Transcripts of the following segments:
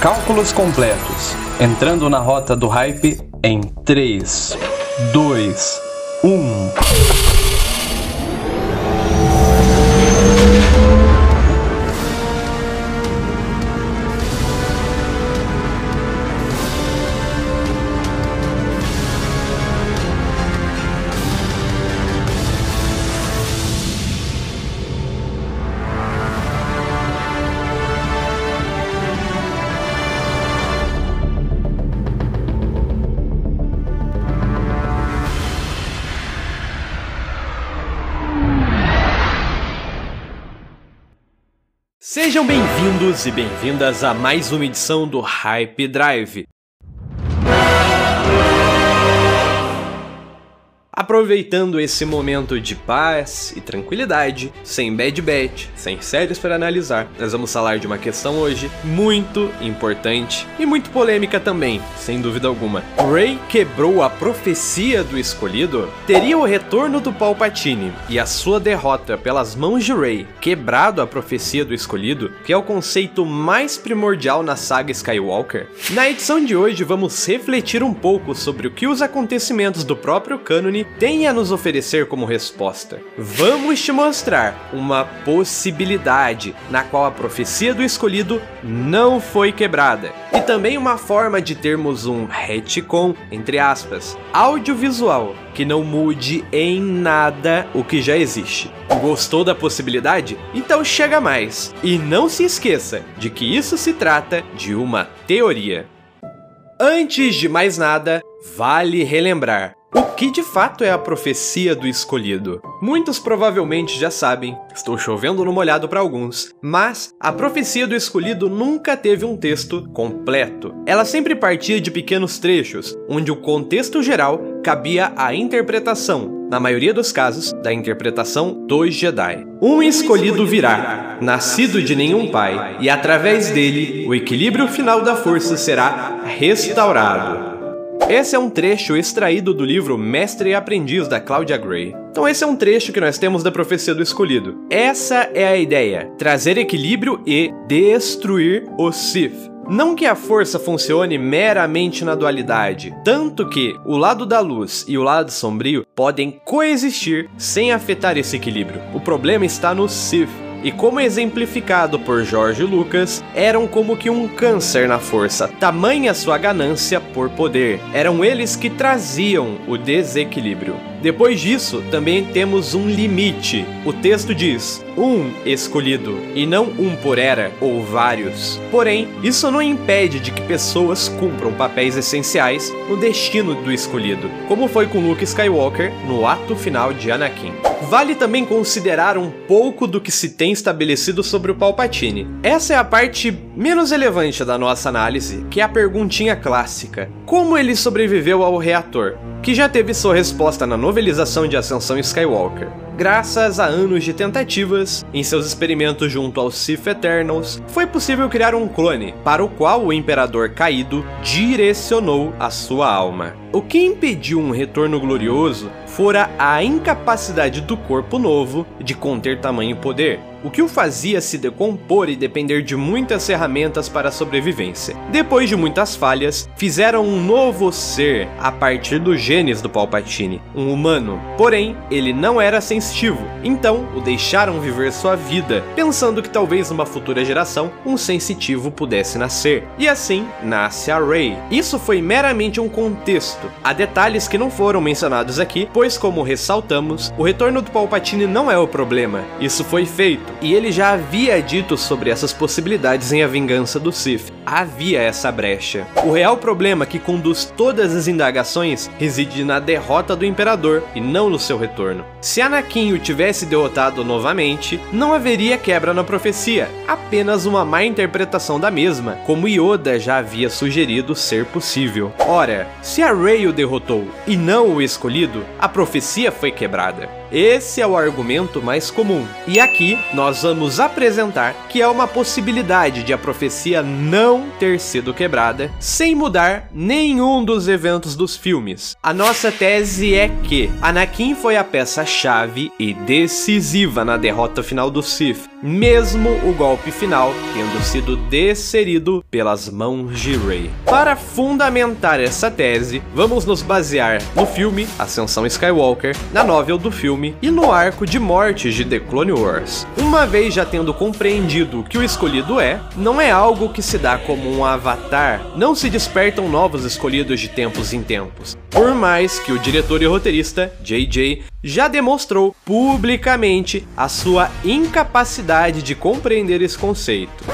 Cálculos completos. Entrando na rota do hype em 3, 2, 1. Sejam bem-vindos e bem-vindas a mais uma edição do Hype Drive. Aproveitando esse momento de paz e tranquilidade, sem bad bet, sem séries para analisar, nós vamos falar de uma questão hoje muito importante e muito polêmica também, sem dúvida alguma. Rey quebrou a profecia do escolhido? Teria o retorno do Palpatine e a sua derrota pelas mãos de Rey quebrado a profecia do escolhido, que é o conceito mais primordial na saga Skywalker? Na edição de hoje vamos refletir um pouco sobre o que os acontecimentos do próprio cânone tem a nos oferecer como resposta. Vamos te mostrar uma possibilidade na qual a profecia do escolhido não foi quebrada. E também uma forma de termos um retcon, entre aspas, audiovisual, que não mude em nada o que já existe. Gostou da possibilidade? Então chega mais. E não se esqueça de que isso se trata de uma teoria. Antes de mais nada, vale relembrar: que de fato é a profecia do escolhido? Muitos provavelmente já sabem, estou chovendo no molhado para alguns, mas a profecia do escolhido nunca teve um texto completo. Ela sempre partia de pequenos trechos, onde o contexto geral cabia à interpretação, na maioria dos casos, da interpretação dos Jedi. Um escolhido virá, nascido de nenhum pai, e através dele o equilíbrio final da força será restaurado. Esse é um trecho extraído do livro Mestre e Aprendiz da Claudia Gray. Então esse é um trecho que nós temos da profecia do escolhido. Essa é a ideia: trazer equilíbrio e destruir o Sith. Não que a força funcione meramente na dualidade, tanto que o lado da luz e o lado sombrio podem coexistir sem afetar esse equilíbrio. O problema está no Sith e como exemplificado por Jorge Lucas, eram como que um câncer na força, tamanha sua ganância por poder. Eram eles que traziam o desequilíbrio. Depois disso, também temos um limite. O texto diz: um escolhido, e não um por era ou vários. Porém, isso não impede de que pessoas cumpram papéis essenciais no destino do escolhido, como foi com Luke Skywalker no ato final de Anakin. Vale também considerar um pouco do que se tem estabelecido sobre o Palpatine. Essa é a parte menos relevante da nossa análise, que é a perguntinha clássica: como ele sobreviveu ao reator? Que já teve sua resposta na novelização de Ascensão Skywalker. Graças a anos de tentativas, em seus experimentos junto aos Sith Eternals, foi possível criar um clone, para o qual o Imperador caído direcionou a sua alma. O que impediu um retorno glorioso fora a incapacidade do corpo novo de conter tamanho poder, o que o fazia se decompor e depender de muitas ferramentas para a sobrevivência. Depois de muitas falhas, fizeram um novo ser a partir dos genes do Palpatine, um humano. Porém, ele não era sensitivo, então o deixaram viver sua vida, pensando que talvez numa futura geração um sensitivo pudesse nascer. E assim nasce a Rey. Isso foi meramente um contexto. Há detalhes que não foram mencionados aqui, pois como ressaltamos, o retorno do Palpatine não é o problema. Isso foi feito e ele já havia dito sobre essas possibilidades em A Vingança do Sith. Havia essa brecha. O real problema que conduz todas as indagações reside na derrota do Imperador e não no seu retorno. Se Anakin o tivesse derrotado novamente, não haveria quebra na profecia, apenas uma má interpretação da mesma, como Yoda já havia sugerido ser possível. Ora, se a Rey o derrotou e não o escolhido, a profecia foi quebrada. Esse é o argumento mais comum. E aqui nós vamos apresentar que é uma possibilidade de a profecia não ter sido quebrada sem mudar nenhum dos eventos dos filmes. A nossa tese é que Anakin foi a peça-chave e decisiva na derrota final do Sith, mesmo o golpe final tendo sido desferido pelas mãos de Rey. Para fundamentar essa tese, vamos nos basear no filme Ascensão Skywalker, na novel do filme e no arco de mortes de The Clone Wars. Uma vez já tendo compreendido o que o escolhido é, não é algo que se dá como um avatar, não se despertam novos escolhidos de tempos em tempos. Por mais que o diretor e roteirista, JJ, já demonstrou publicamente a sua incapacidade de compreender esse conceito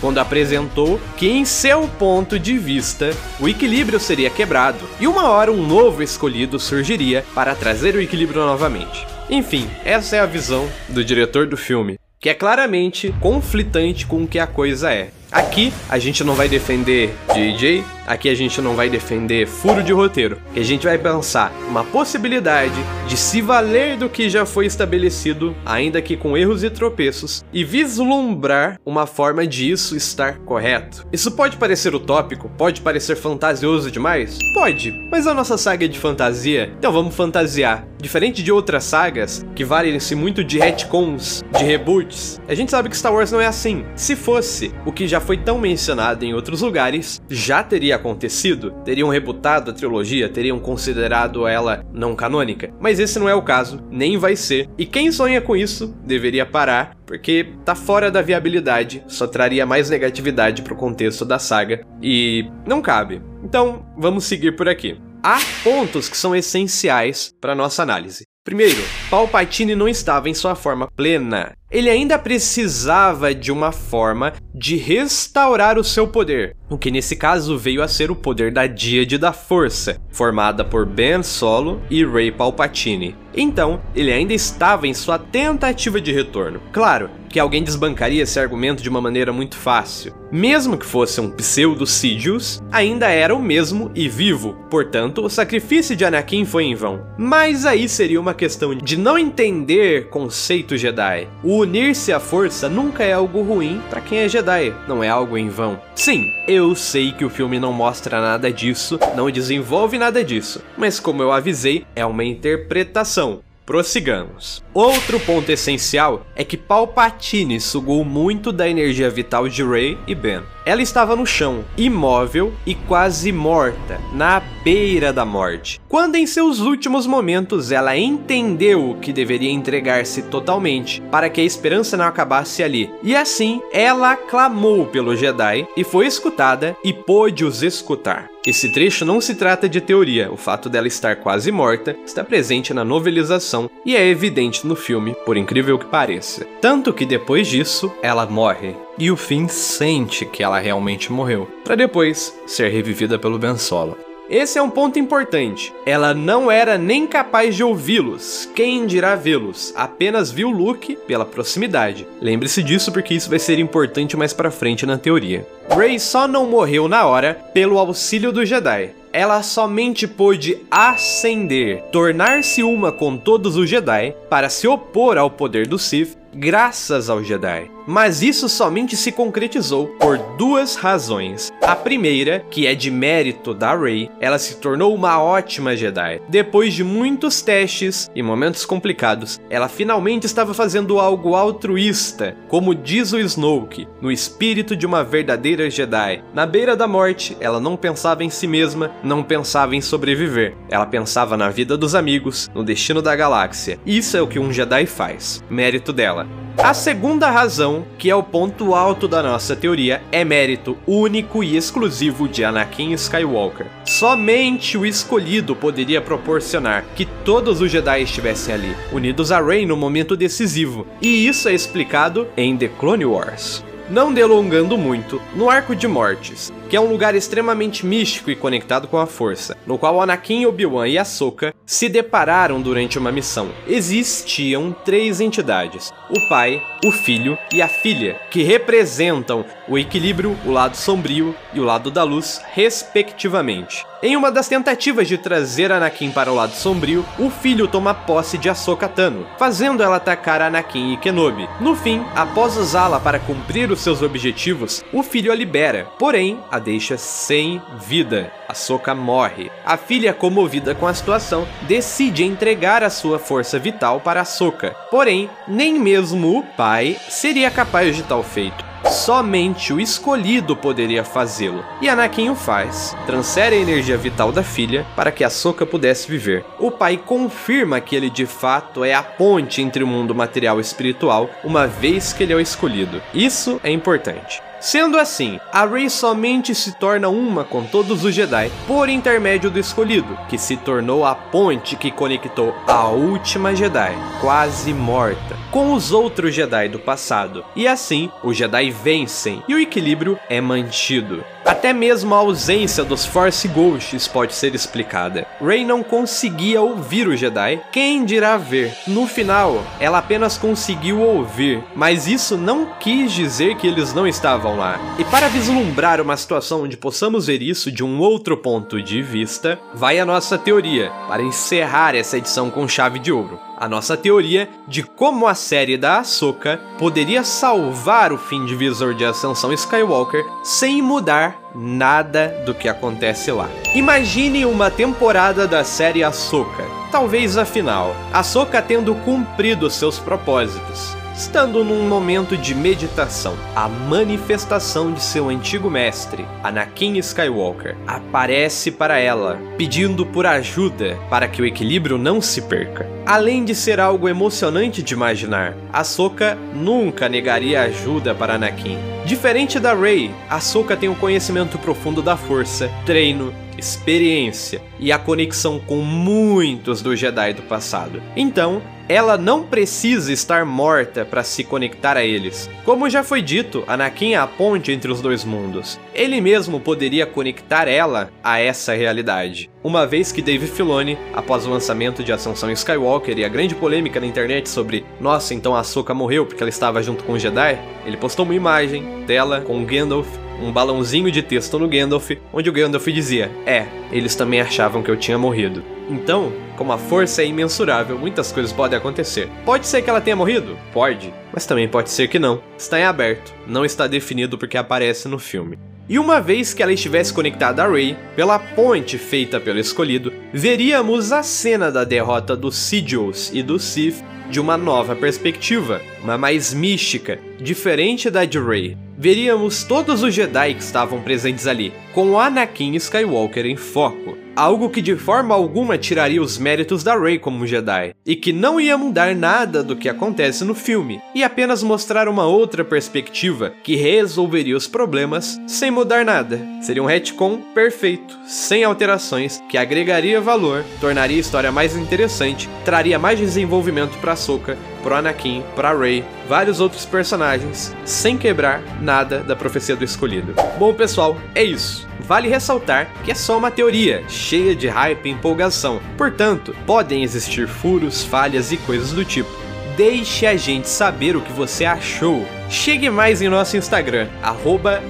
quando apresentou que, em seu ponto de vista, o equilíbrio seria quebrado e uma hora um novo escolhido surgiria para trazer o equilíbrio novamente. Enfim, essa é a visão do diretor do filme, que é claramente conflitante com o que a coisa é. Aqui a gente não vai defender JJ, aqui a gente não vai defender furo de roteiro, que a gente vai pensar uma possibilidade de se valer do que já foi estabelecido, ainda que com erros e tropeços, e vislumbrar uma forma de isso estar correto. Isso pode parecer utópico, pode parecer fantasioso demais? Pode, mas a nossa saga é de fantasia, então vamos fantasiar. Diferente de outras sagas, que valem-se muito de retcons, de reboots, a gente sabe que Star Wars não é assim. Se fosse, o que já foi tão mencionado em outros lugares, já teria acontecido, teriam rebutado a trilogia, teriam considerado ela não canônica. Mas esse não é o caso, nem vai ser. E quem sonha com isso deveria parar, porque tá fora da viabilidade, só traria mais negatividade pro contexto da saga e não cabe. Então, vamos seguir por aqui. Há pontos que são essenciais para nossa análise. Primeiro, Palpatine não estava em sua forma plena. Ele ainda precisava de uma forma de restaurar o seu poder, o que nesse caso veio a ser o poder da Díade da Força, formada por Ben Solo e Rey Palpatine. Então, ele ainda estava em sua tentativa de retorno. Claro que alguém desbancaria esse argumento de uma maneira muito fácil. Mesmo que fosse um pseudo Sidious, ainda era o mesmo e vivo, portanto, o sacrifício de Anakin foi em vão. Mas aí seria uma questão de não entender conceito Jedi. O unir-se à força nunca é algo ruim para quem é Jedi, não é algo em vão. Sim, eu sei que o filme não mostra nada disso, não desenvolve nada disso, mas como eu avisei, é uma interpretação. Prossigamos. Outro ponto essencial é que Palpatine sugou muito da energia vital de Rey e Ben. Ela estava no chão, imóvel e quase morta, na beira da morte. Quando em seus últimos momentos ela entendeu que deveria entregar-se totalmente para que a esperança não acabasse ali. E assim, ela clamou pelo Jedi e foi escutada e pôde os escutar. Esse trecho não se trata de teoria, o fato dela estar quase morta está presente na novelização e é evidente no filme, por incrível que pareça. Tanto que depois disso, ela morre e o Finn sente que ela realmente morreu, para depois ser revivida pelo Ben Solo. Esse é um ponto importante. Ela não era nem capaz de ouvi-los, quem dirá vê-los, apenas viu Luke pela proximidade. Lembre-se disso porque isso vai ser importante mais para frente na teoria. Rey só não morreu na hora pelo auxílio do Jedi. Ela somente pôde ascender, tornar-se uma com todos os Jedi para se opor ao poder do Sith graças ao Jedi. Mas isso somente se concretizou por duas razões. A primeira, que é de mérito da Rey, ela se tornou uma ótima Jedi. Depois de muitos testes e momentos complicados, ela finalmente estava fazendo algo altruísta, como diz o Snoke, no espírito de uma verdadeira Jedi. Na beira da morte, ela não pensava em si mesma, não pensava em sobreviver. Ela pensava na vida dos amigos, no destino da galáxia. Isso é o que um Jedi faz. Mérito dela. A segunda razão, que é o ponto alto da nossa teoria, é mérito único e exclusivo de Anakin Skywalker. Somente o escolhido poderia proporcionar que todos os Jedi estivessem ali, unidos a Rey no momento decisivo, e isso é explicado em The Clone Wars. Não delongando muito, no Arco de Mortes, que é um lugar extremamente místico e conectado com a força, no qual Anakin, Obi-Wan e Ahsoka se depararam durante uma missão. Existiam três entidades: o pai, o filho e a filha, que representam o equilíbrio, o lado sombrio e o lado da luz, respectivamente. Em uma das tentativas de trazer Anakin para o lado sombrio, o filho toma posse de Ahsoka Tano, fazendo ela atacar Anakin e Kenobi. No fim, após usá-la para cumprir os seus objetivos, o filho a libera, porém a deixa sem vida. Ahsoka morre. A filha, comovida com a situação, decide entregar a sua força vital para Ahsoka. Porém, nem mesmo o pai seria capaz de tal feito. Somente o escolhido poderia fazê-lo. E Anakin o faz. Transfere a energia vital da filha para que Ahsoka pudesse viver. O pai confirma que ele de fato é a ponte entre o mundo material e espiritual, uma vez que ele é o escolhido. Isso é importante. Sendo assim, a Rey somente se torna uma com todos os Jedi por intermédio do escolhido, que se tornou a ponte que conectou a última Jedi, quase morta, com os outros Jedi do passado. E assim, os Jedi vencem e o equilíbrio é mantido. Até mesmo a ausência dos Force Ghosts pode ser explicada. Rey não conseguia ouvir o Jedi, quem dirá ver? No final, ela apenas conseguiu ouvir, mas isso não quis dizer que eles não estavam lá. E para vislumbrar uma situação onde possamos ver isso de um outro ponto de vista, vai a nossa teoria para encerrar essa edição com chave de ouro a nossa teoria de como a série da Ahsoka poderia salvar o fim divisor de Ascensão Skywalker sem mudar nada do que acontece lá. Imagine uma temporada da série Ahsoka, talvez a final, Ahsoka tendo cumprido seus propósitos, estando num momento de meditação, a manifestação de seu antigo mestre, Anakin Skywalker, aparece para ela, pedindo por ajuda para que o equilíbrio não se perca. Além de ser algo emocionante de imaginar, Ahsoka nunca negaria ajuda para Anakin. Diferente da Rey, Ahsoka tem um conhecimento profundo da força, treino, experiência e a conexão com muitos dos Jedi do passado. Então, ela não precisa estar morta para se conectar a eles. Como já foi dito, Anakin é a ponte entre os dois mundos. Ele mesmo poderia conectar ela a essa realidade. Uma vez que Dave Filoni, após o lançamento de Ascensão Skywalker e a grande polêmica na internet sobre nossa, então a Ahsoka morreu porque ela estava junto com o Jedi, ele postou uma imagem dela com Gandalf um balãozinho de texto no Gandalf, onde o Gandalf dizia: É, eles também achavam que eu tinha morrido. Então, como a força é imensurável, muitas coisas podem acontecer. Pode ser que ela tenha morrido? Pode. Mas também pode ser que não. Está em aberto. Não está definido porque aparece no filme. E uma vez que ela estivesse conectada a Rey, pela ponte feita pelo escolhido, veríamos a cena da derrota dos Sigils e do Sith de uma nova perspectiva, uma mais mística, diferente da de Rey. Veríamos todos os Jedi que estavam presentes ali, com Anakin Skywalker em foco, algo que de forma alguma tiraria os méritos da Rey como Jedi, e que não ia mudar nada do que acontece no filme, e apenas mostrar uma outra perspectiva que resolveria os problemas sem mudar nada. Seria um retcon perfeito, sem alterações, que agregaria valor, tornaria a história mais interessante, traria mais desenvolvimento para Ahsoka, pro Anakin, pra Rey, vários outros personagens, sem quebrar nada da profecia do escolhido. Bom, pessoal, é isso. Vale ressaltar que é só uma teoria, cheia de hype e empolgação, portanto, podem existir furos, falhas e coisas do tipo. Deixe a gente saber o que você achou. Chegue mais em nosso Instagram,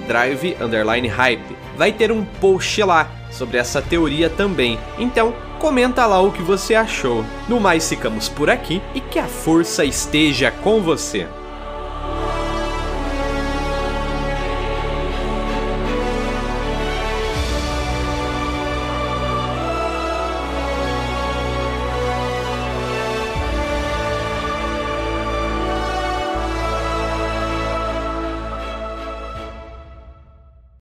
drive_hype. Vai ter um post lá sobre essa teoria também. Então, comenta lá o que você achou. No mais, ficamos por aqui e que a força esteja com você.